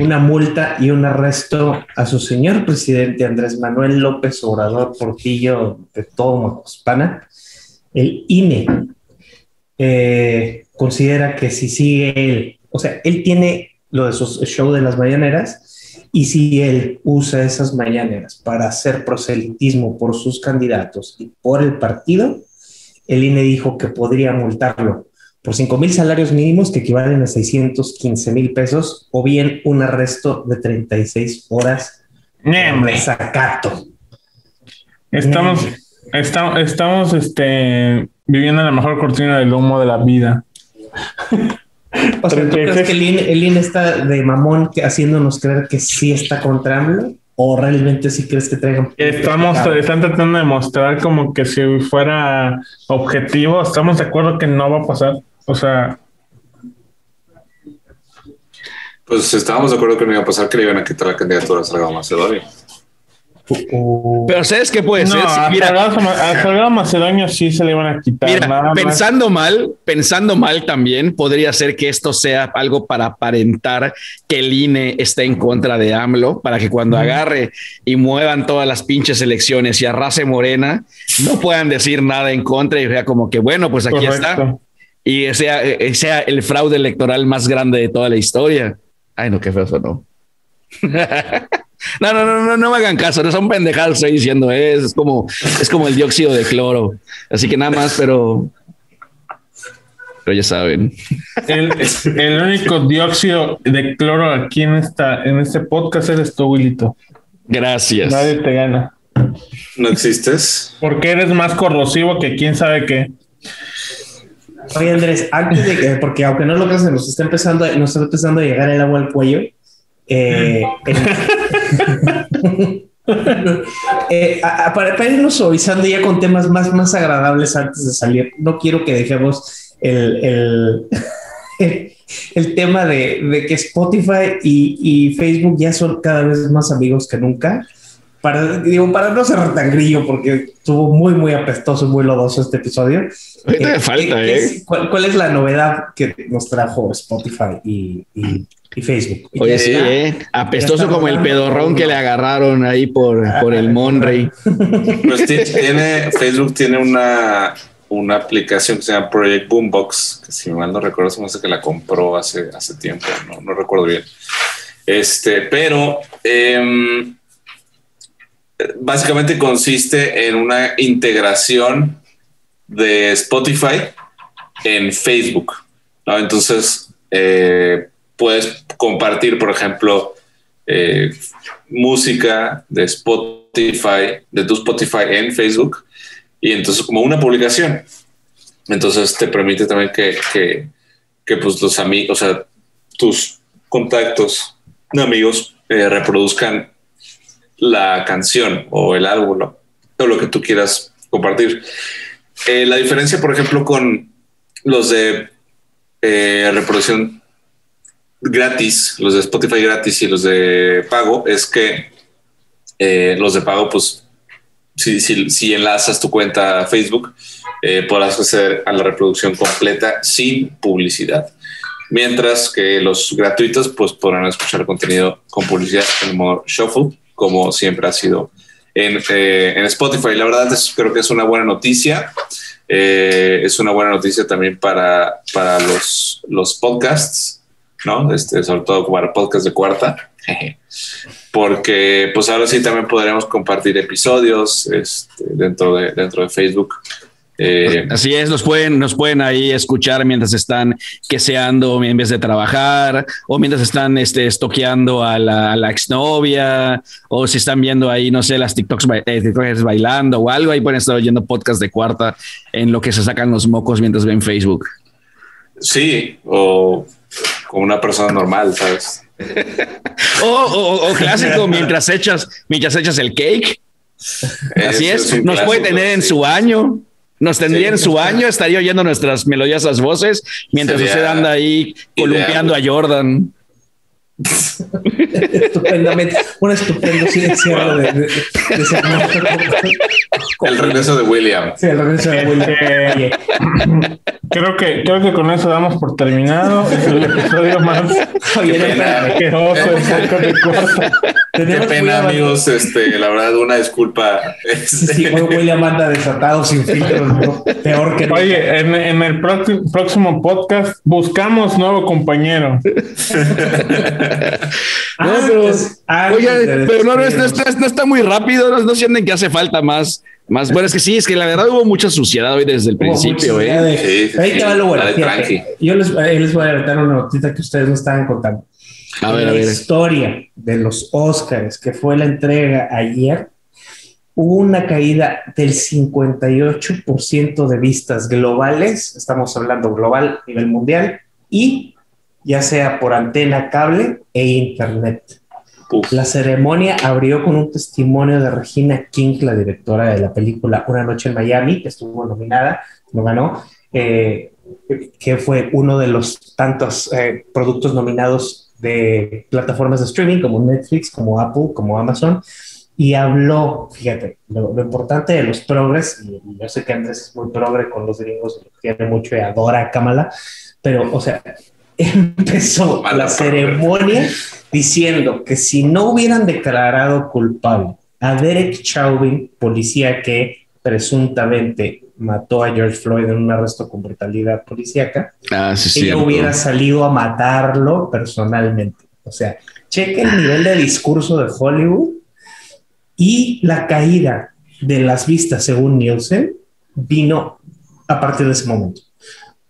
Una multa y un arresto a su señor presidente Andrés Manuel López Obrador Portillo de todo Mocospana. El INE eh, considera que si sigue él, o sea, él tiene lo de su show de las mañaneras y si él usa esas mañaneras para hacer proselitismo por sus candidatos y por el partido, el INE dijo que podría multarlo por 5 mil salarios mínimos que equivalen a 615 mil pesos o bien un arresto de 36 horas de desacato. Estamos, esta- estamos este, viviendo la mejor cortina del humo de la vida. O sea, ¿tú crees que el INE está de mamón que- haciéndonos creer que sí está contra AMLO? ¿O realmente sí crees que traigan? Estamos, están tratando de mostrar como que si fuera objetivo, estamos de acuerdo que no va a pasar. O sea, Pues estábamos de acuerdo que no iba a pasar que le iban a quitar la candidatura a Salgado Macedonio. Pero ¿sabes qué puede no, ser? Sí, mira, a Salgado Macedonio sí se le iban a quitar. Mira, nada más. pensando mal, pensando mal también, podría ser que esto sea algo para aparentar que el INE está en contra de AMLO, para que cuando agarre y muevan todas las pinches elecciones y arrase Morena, no puedan decir nada en contra y sea como que, bueno, pues aquí está. Y sea, eh, sea el fraude electoral más grande de toda la historia. Ay, no, qué feo no. No, no, no, no, no me hagan caso, no son pendejadas, estoy diciendo, eh, es como, es como el dióxido de cloro. Así que nada más, pero, pero ya saben. El, el único dióxido de cloro aquí en esta, en este podcast eres tú, Wilito. Gracias. Nadie te gana. ¿No existes? Porque eres más corrosivo que quién sabe qué. Oye, Andrés, antes de que, porque aunque no lo creas, nos está empezando, nos está empezando a llegar el agua al cuello. Eh, el- Eh, para, irnos suavizando ya con temas más, más agradables antes de salir, no quiero que dejemos el, el, el tema de, de que Spotify y, y Facebook ya son cada vez más amigos que nunca. Para, digo, para no ser tan grillo, porque estuvo muy, muy apestoso y muy lodoso este episodio. Ahorita me Eh, falta, ¿qué- qué ¿eh? es- cuál, cuál es la novedad que nos trajo Spotify y, y- y Facebook? Oye, Ya sí, está- eh, apestoso como el pedorrón que le agarraron ahí por, por el Monrey. Pues ti- tiene, Facebook tiene una, una aplicación que se llama Project Boombox, que si mal no recuerdo, se me hace que la compró hace, hace tiempo, no, no recuerdo bien. Este, pero em, básicamente consiste en una integración de Spotify en Facebook. Entonces, eh, puedes compartir, por ejemplo, eh, música de Spotify, de tu Spotify en Facebook, y entonces como una publicación. Entonces te permite también que, que, pues amigos, o sea, tus contactos, amigos, eh, reproduzcan la canción o el álbum o lo que tú quieras compartir. Eh, la diferencia, por ejemplo, con los de eh, reproducción gratis, los de Spotify gratis y los de pago, es que eh, los de pago, pues, si, si, enlazas tu cuenta a Facebook, podrás acceder a la reproducción completa sin publicidad. Mientras que los gratuitos, pues, podrán escuchar contenido con publicidad en modo shuffle, como siempre ha sido en, eh, en Spotify. La verdad es, creo que es una buena noticia. Eh, es una buena noticia también para, para los, los podcasts, ¿no? Este, sobre todo para podcast de cuarta, porque pues ahora sí también podremos compartir episodios este, dentro, de, dentro de Facebook Eh, Así es, nos pueden, nos pueden ahí escuchar mientras están queseando en vez de trabajar, o mientras están este, estoqueando a la, a la exnovia, o si están viendo ahí, no sé, las TikToks, eh, TikTokers bailando o algo, ahí pueden estar oyendo podcast de cuarta en lo que se sacan los mocos mientras ven Facebook. sí, o como una persona normal, ¿sabes? O, o- o clásico, mientras echas, mientras echas el cake. Así es, nos puede tener en sí. su año. Nos tendría Sí. en su año, estaría oyendo nuestras melodiosas voces mientras usted anda ahí columpiando a Jordan. Estupendamente. Un estupendo cierre de, de, de. El regreso de William. Sí, el regreso de William. Eh, creo que creo que con eso damos por terminado el episodio más asqueroso. Qué pena, amigos. Este, la verdad, una disculpa. Este, Sí, hoy William anda desatado sin filtros, ¿no? peor que. Oye, en, en el próximo, próximo podcast buscamos nuevo compañero. No, pero, Antes- antes oye, de pero no, no, es- no está, no está muy rápido, no, no sienten que hace falta más. Más, bueno, es que sí, es que la verdad hubo mucha suciedad hoy desde el Hubo principio, ¿eh? de- Sí, sí, Ahí te va lo bueno. Yo les, les voy a adelantar una notita que ustedes no estaban contando. A ver, a la ver. historia de los Oscars, que fue la entrega ayer, hubo una caída del 58% de vistas globales, estamos hablando global a nivel mundial, y ya sea por antena, cable e internet. Uf. La ceremonia abrió con un testimonio de Regina King, la directora de la película Una Noche en Miami, que estuvo nominada, lo ganó, eh, que fue uno de los tantos eh, productos nominados de plataformas de streaming como Netflix, como Apple, como Amazon, y habló, fíjate, lo, lo importante de los progres, y, y yo sé que Andrés es muy progre con los gringos, quiere mucho y adora a Kamala, pero, o sea, empezó Mala la ceremonia diciendo que si no hubieran declarado culpable a Derek Chauvin, policía que presuntamente mató a George Floyd en un arresto con brutalidad policíaca, Ah, sí, ella cierto. hubiera salido a matarlo personalmente. O sea, cheque el nivel de discurso de Hollywood y la caída de las vistas según Nielsen vino a partir de ese momento.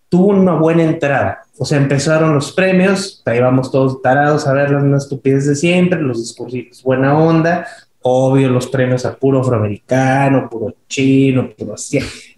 Tuvo una buena entrada. O sea, empezaron los premios, ahí vamos todos tarados a ver las mismas estupideces de siempre, los discursitos buena onda, obvio los premios a puro afroamericano, puro chino, puro.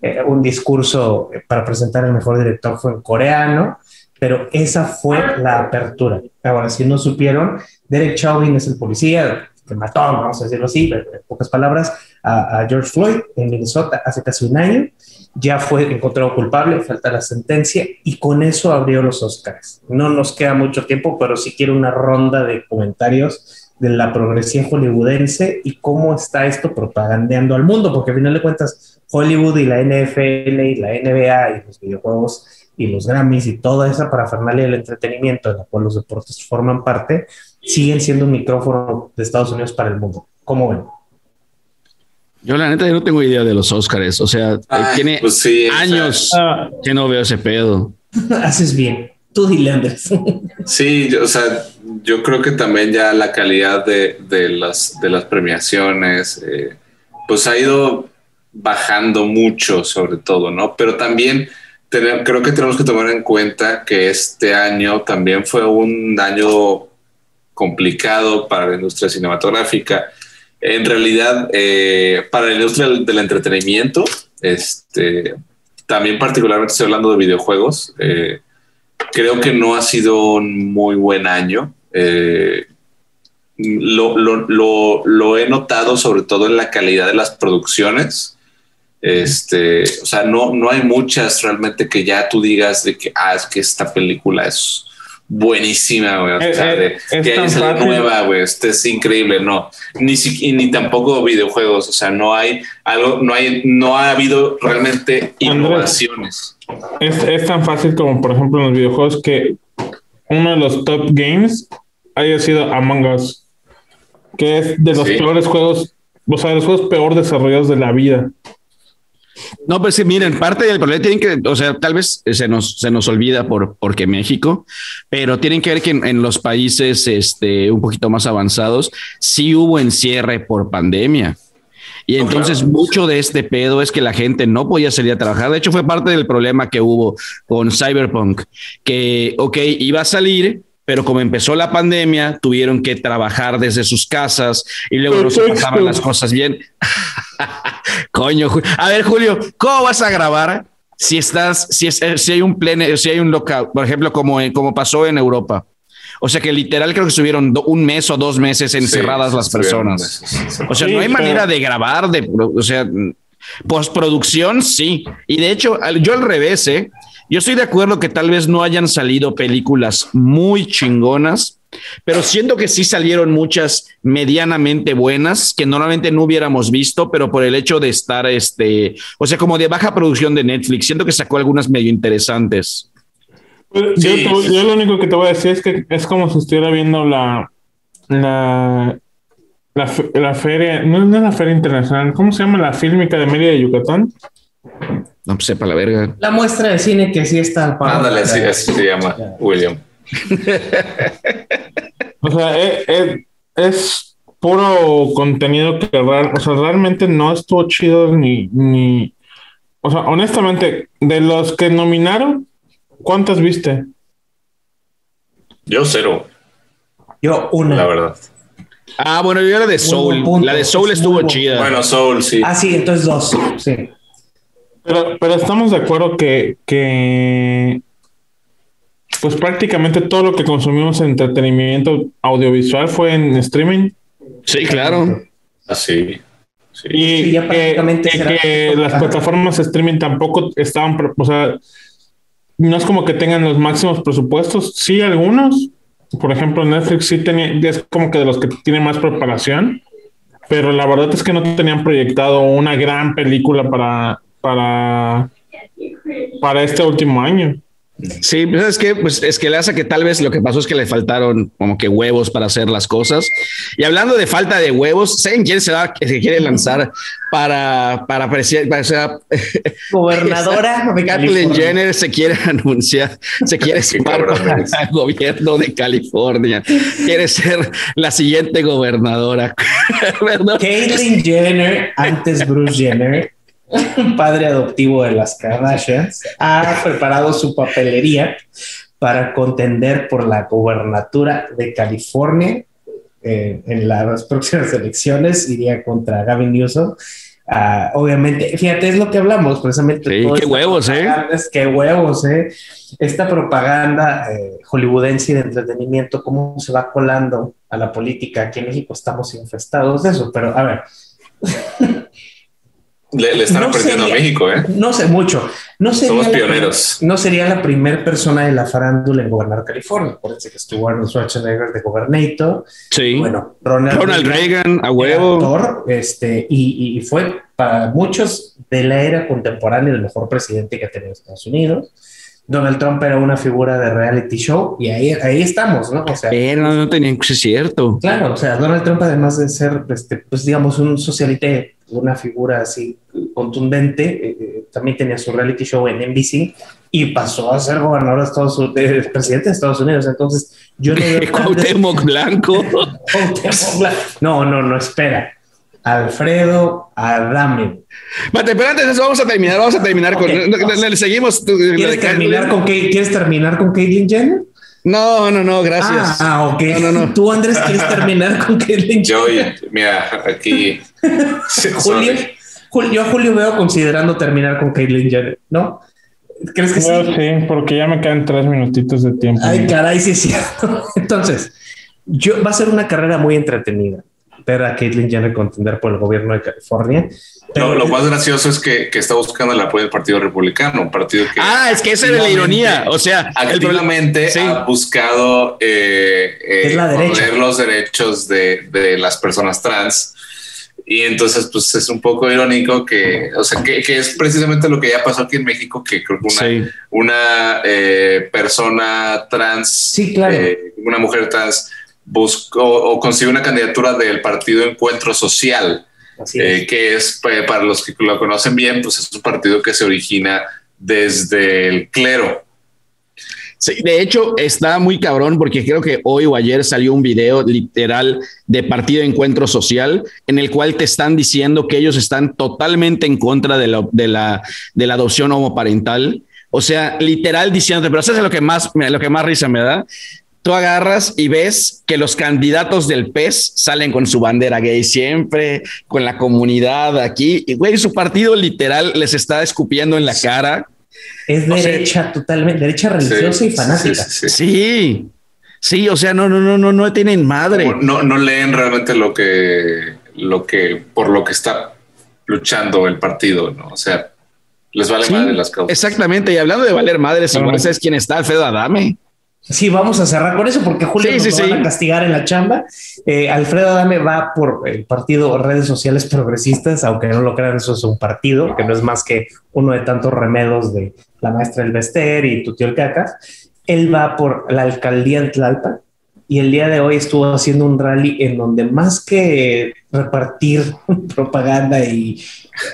Eh, un discurso eh, para presentar el mejor director fue en coreano, pero esa fue la apertura. Ahora, si no supieron, Derek Chauvin es el policía que mató, vamos a decirlo así, en pocas palabras, a, George Floyd en Minnesota hace casi un año. Ya fue encontrado culpable, falta la sentencia y con eso abrió los Oscars. No nos queda mucho tiempo, pero sí quiero una ronda de comentarios de la progresión hollywoodense y cómo está esto propagandeando al mundo, porque al final de cuentas Hollywood y la NFL y la NBA y los videojuegos y los Grammys y toda esa parafernalia del entretenimiento de la cual los deportes forman parte, siguen siendo un micrófono de Estados Unidos para el mundo. ¿Cómo ven? Yo la neta yo no tengo idea de los Oscars, o sea, Ay, tiene pues sí, o sea, años Ah, que no veo ese pedo. Haces bien. Tú dile, Andrés. Sí, yo, o sea, yo creo que también ya la calidad de, de las, de las premiaciones, eh, pues ha ido bajando mucho, sobre todo, ¿no? Pero también creo que tenemos que tomar en cuenta que este año también fue un año complicado para la industria cinematográfica. En realidad, eh, para la industria del, entretenimiento, este, también particularmente estoy hablando de videojuegos, eh, creo que no ha sido un muy buen año. Eh, lo, lo- lo- lo he notado sobre todo en la calidad de las producciones. Este, o sea, no, no hay muchas realmente que ya tú digas de que, ah, es que esta película es buenísima, güey. O Eh, sea, eh, de, es que es fácil. nueva, güey. Este es increíble, no. Ni, si- ni tampoco videojuegos. O sea, no hay algo, no hay, no ha habido realmente innovaciones. es, es tan fácil como, por ejemplo, en los videojuegos que uno de los top games haya sido Among Us, que es de los Sí. peores juegos, o sea, de los juegos peor desarrollados de la vida. No, pues miren, parte del problema tienen que, o sea, tal vez se nos, se nos olvida por, porque México, pero tienen que ver que en, en los países este, un poquito más avanzados sí hubo encierre por pandemia. Y entonces mucho de este pedo es que la gente no podía salir a trabajar. De hecho, fue parte del problema que hubo con Cyberpunk, que, ok, iba a salir, pero como empezó la pandemia, tuvieron que trabajar desde sus casas y luego no se pasaban las cosas bien. Coño, a ver, Julio, ¿cómo vas a grabar si estás, si, es, si hay un pleno, si hay un lockout, por ejemplo, como, en- como pasó en Europa? O sea que literal creo que estuvieron un mes o dos meses encerradas Sí, las personas. O sea, no hay manera de grabar, de, o sea, postproducción sí. Y de hecho, yo al revés, ¿eh? Yo estoy de acuerdo que tal vez no hayan salido películas muy chingonas, pero siento que sí salieron muchas medianamente buenas que normalmente no hubiéramos visto, pero por el hecho de estar, este, o sea, como de baja producción de Netflix, siento que sacó algunas medio interesantes. Pues, Sí. yo, te- yo lo único que te voy a decir es que es como si estuviera viendo la la la feria, no, no es la feria internacional, ¿cómo se llama la fílmica de Mérida de Yucatán? No, pues sepa la verga. La muestra de cine que sí está al. Ándale, sí, así se llama, William. O sea, e- e- es, puro contenido que real- o sea, realmente no estuvo chido ni, ni, o sea, honestamente, de los que nominaron, ¿cuántas viste? Yo cero, Yo, una. la verdad. Ah, bueno, yo la de Soul. La de Soul Es estuvo chida. Bueno, Soul, sí. Ah, sí, entonces dos. Sí. Pero, pero estamos de acuerdo que, que pues prácticamente todo lo que consumimos en entretenimiento audiovisual fue en streaming sí, claro. Así. Sí. y Sí, ya que, prácticamente y será- que las plataformas de streaming tampoco estaban, pre- o sea, no es como que tengan los máximos presupuestos, sí algunos, por ejemplo Netflix sí tenía, es como que de los que tienen más preparación, pero la verdad es que no tenían proyectado una gran película para, para, para este último año. Sí, pues es que, pues es que le hace que tal vez lo que pasó es que le faltaron como que huevos para hacer las cosas. Y hablando de falta de huevos, ¿saben quién se va, que se quiere lanzar para, para presi- para ser Gobernadora Kathleen. Jenner se quiere anunciar, se quiere sumar para el gobierno de California. Quiere ser la siguiente gobernadora. Caitlyn Jenner, antes Bruce Jenner, padre adoptivo de las Kardashians, ha preparado su papelería para contender por la gobernatura de California eh, en las próximas elecciones. Iría contra Gavin Newsom. Ah, obviamente, fíjate, es lo que hablamos precisamente. Sí, qué huevos, ¿eh? Qué huevos, ¿eh? Esta propaganda eh, hollywoodense y de entretenimiento, cómo se va colando a la política. Aquí en México estamos infestados de eso, pero a ver, Le, le están No aprendiendo sería- a México, ¿eh? no sé mucho. No sería Somos la- pioneros. no sería la primera persona de la farándula en gobernar California. Acuérdense que estuvo Arnold Schwarzenegger de Gobernator. Sí. Bueno, Ronald, Ronald Reagan, a huevo. actor, este, y, y fue para muchos de la era contemporánea el mejor presidente que ha tenido Estados Unidos. Donald Trump era una figura de reality show y ahí, ahí estamos, ¿no? O sea, Pero no, no tenían que ser cierto. Claro, o sea, Donald Trump, además de ser, este, pues digamos, un socialite, una figura así contundente, eh, eh, también tenía su reality show en NBC y pasó a ser gobernador de Estados Unidos, presidente de Estados Unidos. Entonces, yo no veo Cuauhtémoc Blanco. Cuauhtémoc Blanco. No, no, no, espera. Alfredo Adame. Mate, pero antes de eso vamos a terminar, vamos a terminar Ok, con. le seguimos. ¿Quieres terminar con, ¿Quieres terminar con Caitlyn Jenner? No, no, no, gracias. Ah, ah, ok. No, no, no. ¿Tú, Andrés, quieres terminar con Caitlyn Yo, Jenner? mira, aquí. Julio, yo a Julio veo considerando terminar con Caitlyn Jenner, ¿no? ¿Crees que Yo sí? sí, porque ya me quedan tres minutitos de tiempo. Ay, caray, sí es cierto. Entonces, yo, va a ser una carrera muy entretenida ver a Caitlyn Jenner contender por el gobierno de California. Lo, lo más gracioso es que, que está buscando el apoyo del Partido Republicano, un partido que Ah, es que esa era la ironía. O sea, el activamente Sí. ha buscado eh, eh, Es la derecha. poner los derechos de, de las personas trans. Y entonces, pues es un poco irónico que, o sea, que, que es precisamente lo que ya pasó aquí en México, que creo que una, Sí. una eh, persona trans, Sí, claro. eh, una mujer trans, buscó o consiguió una candidatura del partido Encuentro Social, Así es. eh, que es, eh, para los que lo conocen bien, pues es un partido que se origina desde el clero. Sí, de hecho, está muy cabrón porque creo que hoy o ayer salió un video literal de Partido de Encuentro Social en el cual te están diciendo que ellos están totalmente en contra de la, de la, de la adopción homoparental. O sea, literal diciéndote, pero eso es lo que más, lo que más risa me da. Tú agarras y ves que los candidatos del PES salen con su bandera gay siempre, con la comunidad aquí. Y güey, su partido literal les está escupiendo en la cara es derecha totalmente, derecha religiosa y fanática. Sí, sí, o sea, no, no, no, no, no tienen madre. no, no leen realmente lo que, lo que, por lo que está luchando el partido, ¿no? O sea, les vale madre las causas. Exactamente, y hablando de valer madres, igual sabes quién está, Alfredo Adame. Sí, vamos a cerrar con eso porque Julio nos va a castigar en la chamba. Eh, Alfredo Adame va por el partido Redes Sociales Progresistas, aunque no lo crean, eso es un partido que no es más que uno de tantos remedos de la maestra del Bester y tu tío el Cacas. Él va por la alcaldía de Tlalpan y el día de hoy estuvo haciendo un rally en donde más que repartir propaganda y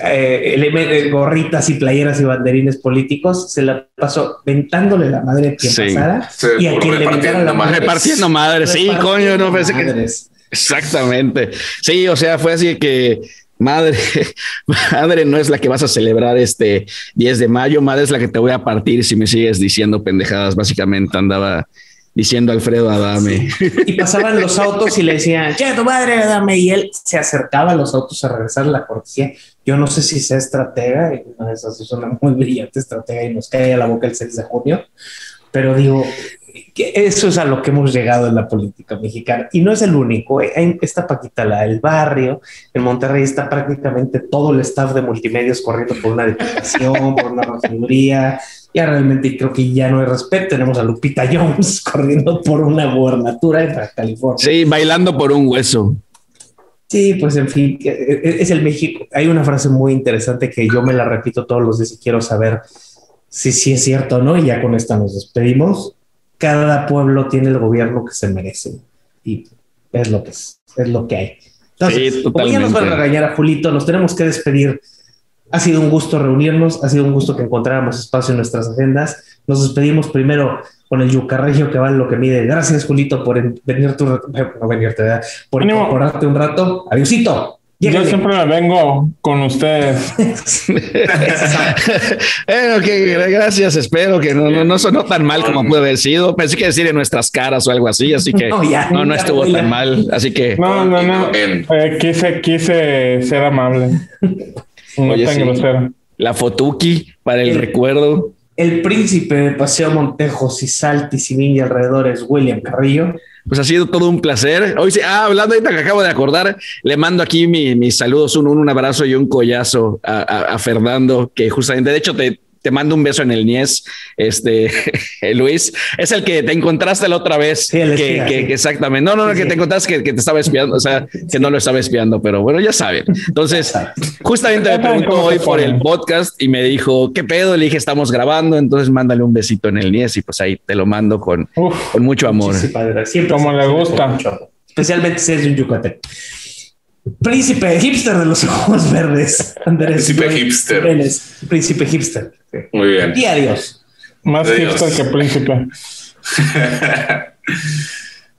eh, eh, gorritas y playeras y banderines políticos, se la pasó ventándole la madre a quien pasara y a quien le ventara la madre. Repartiendo madre, sí, coño, no pensé que... Exactamente. Sí, o sea, fue así que madre, madre no es la que vas a celebrar este 10 de mayo, madre es la que te voy a partir si me sigues diciendo pendejadas. Básicamente andaba diciendo Alfredo Adame. Y pasaban los autos y le decían, che, tu madre, Adame. Y él se acercaba a los autos a regresar la cortesía. Yo no sé si sea estratega, una de esas es una muy brillante estratega y nos cae a la boca el 6 de junio. Pero digo, que eso es a lo que hemos llegado en la política mexicana. Y no es el único. ¿eh? Está Paquita la del barrio. En Monterrey está prácticamente todo el staff de multimedios corriendo por una diputación, por una regiduría ya realmente creo que ya no hay respeto. Tenemos a Lupita Jones corriendo por una gubernatura en California. Sí, bailando por un hueso. Sí, pues en fin, e, e, es el México. Hay una frase muy interesante que yo me la repito todos los días y quiero saber si sí es cierto o no. Y ya con esta nos despedimos. Cada pueblo tiene el gobierno que se merece y es lo que es, es lo que hay. Entonces, sí, como ya nos van a regañar a Julito, nos tenemos que despedir ha sido un gusto reunirnos, ha sido un gusto que encontráramos espacio en nuestras agendas. Nos despedimos primero con el yucarregio que vale lo que mide. Gracias, Julito, por venir tu, no venirte, por incorporarte un rato. Adiósito. Yo siempre me vengo con ustedes. eh, gracias. Espero que no, no, no, sonó tan mal como puede haber sido. Pensé que decir en nuestras caras o algo así, así que no, no, estuvo tan mal. Así que no, no, no. Eh, quise, quise ser amable. Oye, La fotuki para el, recuerdo. El príncipe de Paseo Montejos y Saltis y alrededor es William Carrillo. Pues ha sido todo un placer. Hoy sí, ah, hablando ahorita que acabo de acordar, le mando aquí mis saludos, un, un, abrazo y un collazo a, a, Fernando, que justamente, de hecho, te, te mando un beso en el Nies, este Luis, es el que te encontraste la otra vez. que, exactamente. No, no, no, que te encontraste que, que, te estaba espiando, o sea, que no lo estaba espiando, pero bueno, ya saben. Entonces, justamente me preguntó hoy por el podcast y me dijo, ¿qué pedo? Le dije, estamos grabando, entonces mándale un besito en el Nies y pues ahí te lo mando con, con mucho amor. Siempre como le gusta. Especialmente si es un yucatec. Príncipe hipster de los ojos verdes. Andrés. Príncipe hipster. Príncipe hipster. Muy bien. Y adiós. Más hipster que príncipe.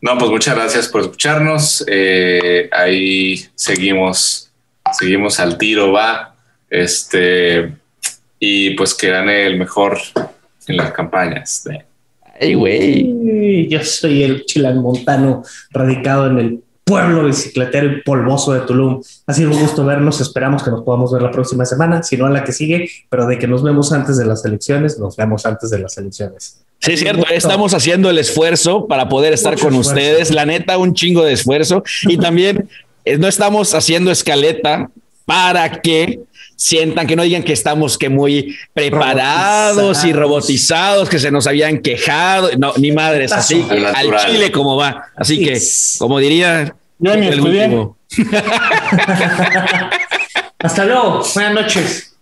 no, pues muchas gracias por escucharnos. Eh, ahí seguimos, seguimos al tiro, va. Este, y pues que gane el mejor en las campañas. Ay, güey. Yo soy el chilanmontano radicado en el pueblo bicicletero y polvoso de Tulum. Ha sido un gusto vernos. Esperamos que nos podamos ver la próxima semana, si no a la que sigue, pero de que nos vemos antes de las elecciones, nos vemos antes de las elecciones. Sí, es cierto. Estamos haciendo el esfuerzo para poder estar con ustedes. La neta, un chingo de esfuerzo. Y también eh, no estamos haciendo escaleta para que sientan que no digan que estamos que muy preparados y robotizados, que se nos habían quejado. No, ni madres, así al chile como va. Así que, como diría, yo el último. Hasta luego. Buenas noches.